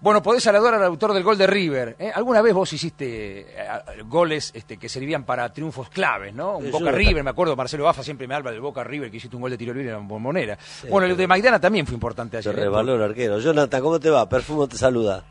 Bueno, podés saludar al autor del gol de River. ¿eh? ¿Alguna vez vos hiciste eh, goles este, que servían para triunfos claves, ¿no? Un Sí, Boca River, me acuerdo, Marcelo Bafa siempre me habla del Boca River, que hiciste un gol de tiro libre en Bombonera. bueno, el de Maidana también fue importante Se ayer. ¿eh? revaló el arquero. Jonathan, ¿cómo te va? Perfumo te saluda.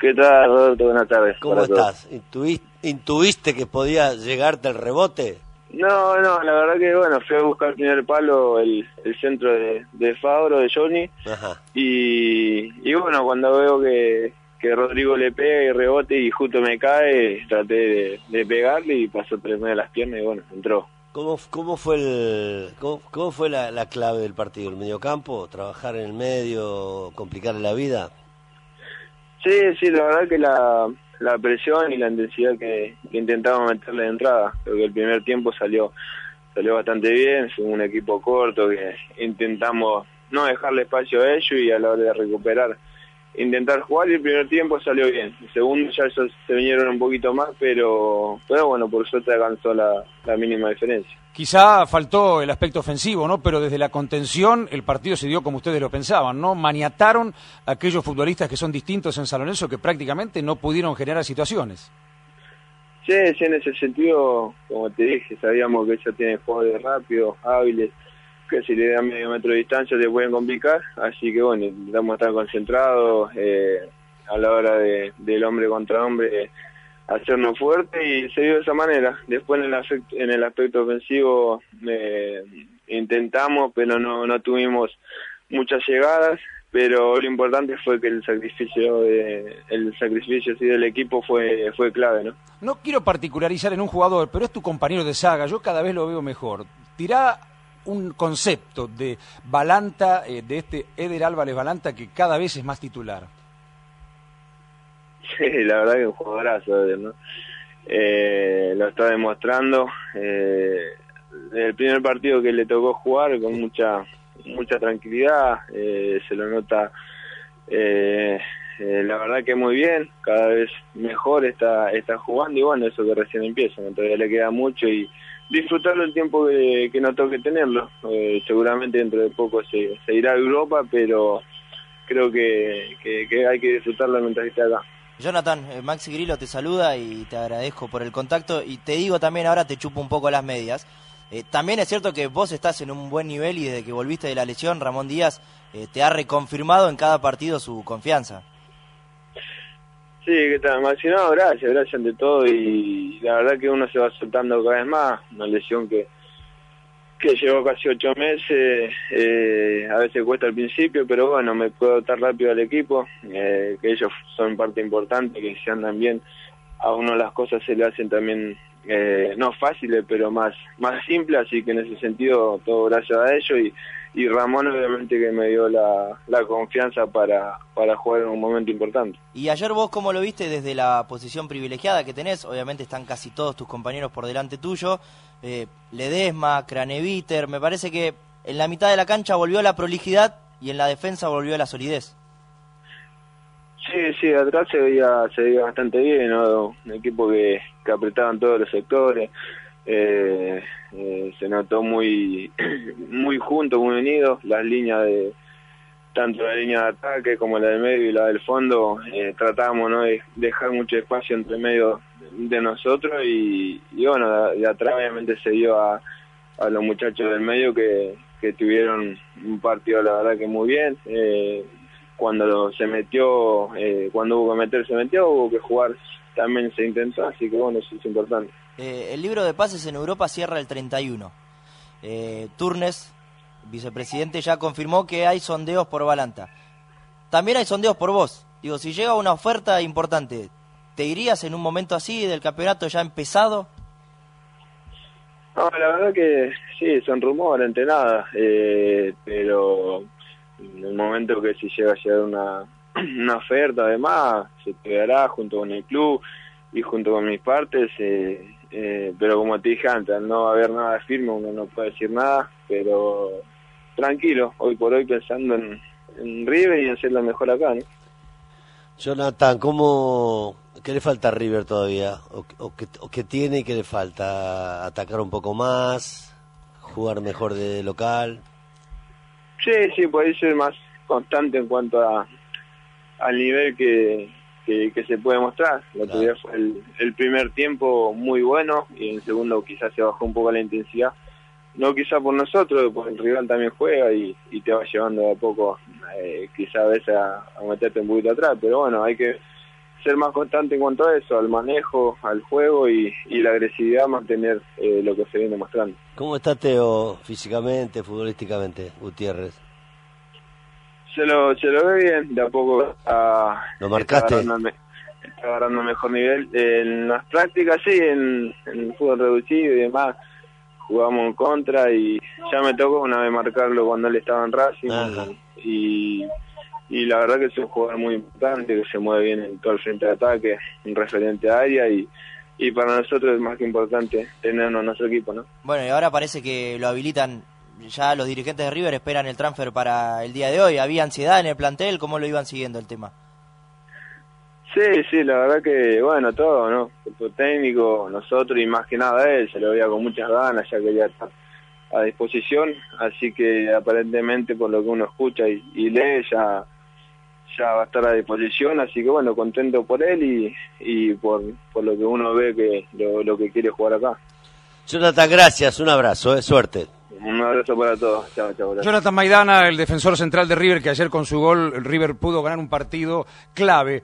¿Qué tal, Roberto? Buenas tardes. ¿Cómo estás? ¿Intuí- ¿Intuiste que podía llegarte el rebote? No, no, la verdad que, bueno, fui a buscar el primer palo, el, el centro de, de Fabro, de Johnny, Ajá. y, y bueno, cuando veo que, que Rodrigo le pega y rebote y justo me cae, traté de, de pegarle y pasó tres de las piernas y bueno, entró. ¿Cómo, cómo fue el cómo, cómo fue la, la clave del partido? ¿El mediocampo? ¿Trabajar en el medio? ¿Complicarle la vida? Sí, sí, la verdad que la, la presión y la intensidad que, que intentamos meterle de entrada. Creo que el primer tiempo salió salió bastante bien, fue un equipo corto que intentamos no dejarle espacio a ellos y a la hora de recuperar intentar jugar y el primer tiempo salió bien. El segundo ya se vinieron un poquito más, pero pero bueno, por suerte alcanzó la, la mínima diferencia. Quizá faltó el aspecto ofensivo, ¿no? Pero desde la contención el partido se dio como ustedes lo pensaban, ¿no? Maniataron a aquellos futbolistas que son distintos en San Lorenzo que prácticamente no pudieron generar situaciones. Sí, sí, en ese sentido, como te dije, sabíamos que ellos tienen jugadores rápidos, hábiles, que si le dan medio metro de distancia te pueden complicar, así que bueno, intentamos estar concentrados eh, a la hora de, del hombre contra hombre, eh, hacernos fuerte y se dio de esa manera. Después en el, aspecto, en el aspecto ofensivo eh, intentamos, pero no, no tuvimos muchas llegadas, pero lo importante fue que el sacrificio de, el sacrificio sí, del equipo fue fue clave, ¿no? No quiero particularizar en un jugador, pero es tu compañero de saga. Yo cada vez lo veo mejor. Tirá un concepto de Balanta, eh, de este Eder Álvarez Balanta, que cada vez es más titular. Sí, la verdad que un jugadorazo, Eder, ¿no? Eh, lo está demostrando. Eh, el primer partido que le tocó jugar con mucha mucha tranquilidad, eh, se lo nota, eh, eh, la verdad que muy bien, cada vez mejor está está jugando y bueno, eso que recién empieza, ¿no? todavía le queda mucho y disfrutarlo el tiempo que, que nos toque tenerlo. Eh, seguramente dentro de poco se, irá a Europa, pero creo que, hay que disfrutarlo mientras esté acá. Jonathan, eh, Maxi Grillo te saluda y te agradezco por el contacto y te digo también ahora te chupo un poco las medias. Eh, también es cierto que vos estás en un buen nivel y desde que volviste de la lesión, Ramón Díaz te ha reconfirmado en cada partido su confianza. Sí, ¿qué tal, Maxi? No, gracias, gracias ante todo y la verdad que uno se va soltando cada vez más, una lesión que que llevó casi ocho meses, eh, a veces cuesta al principio, pero bueno, me puedo adaptar rápido al equipo, eh, que ellos son parte importante, que si andan bien, a uno las cosas se le hacen también, eh, no fáciles, pero más, más simples, así que en ese sentido todo gracias a ellos y, y Ramón obviamente que me dio la, la confianza para, para jugar en un momento importante. Y ayer vos cómo lo viste desde la posición privilegiada que tenés, obviamente están casi todos tus compañeros por delante tuyo, eh, Ledesma, Craneviter, me parece que en la mitad de la cancha volvió la prolijidad y en la defensa volvió la solidez. Sí, sí, atrás se veía, se veía bastante bien, ¿no? Un equipo que, que apretaban todos los sectores, eh, eh, se notó muy, muy juntos, muy unidos, las líneas de, tanto la línea de ataque como la del medio y la del fondo, eh, tratábamos ¿no? de dejar mucho espacio entre medio de nosotros y, bueno, de, atrás obviamente se dio a, a los muchachos del medio que, que tuvieron un partido la verdad que muy bien. Eh, cuando se metió, eh, cuando hubo que meter se metió, hubo que jugar también se intentó, así que bueno, eso es importante. Eh, el libro de pases en Europa cierra el 31. Eh, Turnes, vicepresidente, ya confirmó que hay sondeos por Balanta. También hay sondeos por vos. Digo, si llega una oferta importante, ¿te irías en un momento así del campeonato ya empezado? No, la verdad que sí, son rumores, entre nada, eh, pero en el momento que si llega a llegar una, una oferta además, se pegará junto con el club y junto con mis partes, eh, eh, pero como te dije antes, no va a haber nada firme, uno no puede decir nada, pero tranquilo, hoy por hoy pensando en, en River y en ser lo mejor acá, ¿no? Jonathan, ¿cómo, ¿qué le falta a River todavía? ¿O, o, qué, o qué tiene y qué le falta? ¿Atacar un poco más? ¿Jugar mejor de local? Sí, sí, puede ser más constante en cuanto a al nivel que, que, que se puede mostrar. Otro Claro. fue el, el primer tiempo muy bueno y en el segundo quizás se bajó un poco la intensidad. No quizá por nosotros, porque el rival también juega y, y te va llevando de a poco, eh, quizá a veces a, a meterte un poquito atrás, pero bueno, hay que ser más constante en cuanto a eso, al manejo, al juego y, y la agresividad, mantener eh, lo que se viene mostrando. ¿Cómo está Teo físicamente, futbolísticamente, Gutiérrez? Se lo, se lo ve bien, de a poco está, ¿Lo marcaste? Está agarrando, está agarrando mejor nivel. En las prácticas, sí, en, en el fútbol reducido y demás, jugamos en contra y ya me tocó una vez marcarlo cuando él estaba en Racing. Y, y la verdad que es un jugador muy importante, que se mueve bien en todo el frente de ataque, un referente a área y, y para nosotros es más que importante tenerlo en nuestro equipo, ¿no? Bueno, y ahora parece que lo habilitan. Ya los dirigentes de River esperan el transfer para el día de hoy. ¿Había ansiedad en el plantel? ¿Cómo lo iban siguiendo el tema? Sí, sí, la verdad que, bueno, todo, ¿no? El técnico, nosotros y más que nada él, se lo veía con muchas ganas, ya quería estar a disposición, así que aparentemente por lo que uno escucha y, y lee ya, ya va a estar a disposición, así que bueno, contento por él y, y por, por lo que uno ve que lo, lo que quiere jugar acá. Jonathan, gracias, un abrazo, eh, suerte. Un abrazo para todos, chao, chao. Jonathan Maidana, el defensor central de River, que ayer con su gol River pudo ganar un partido clave.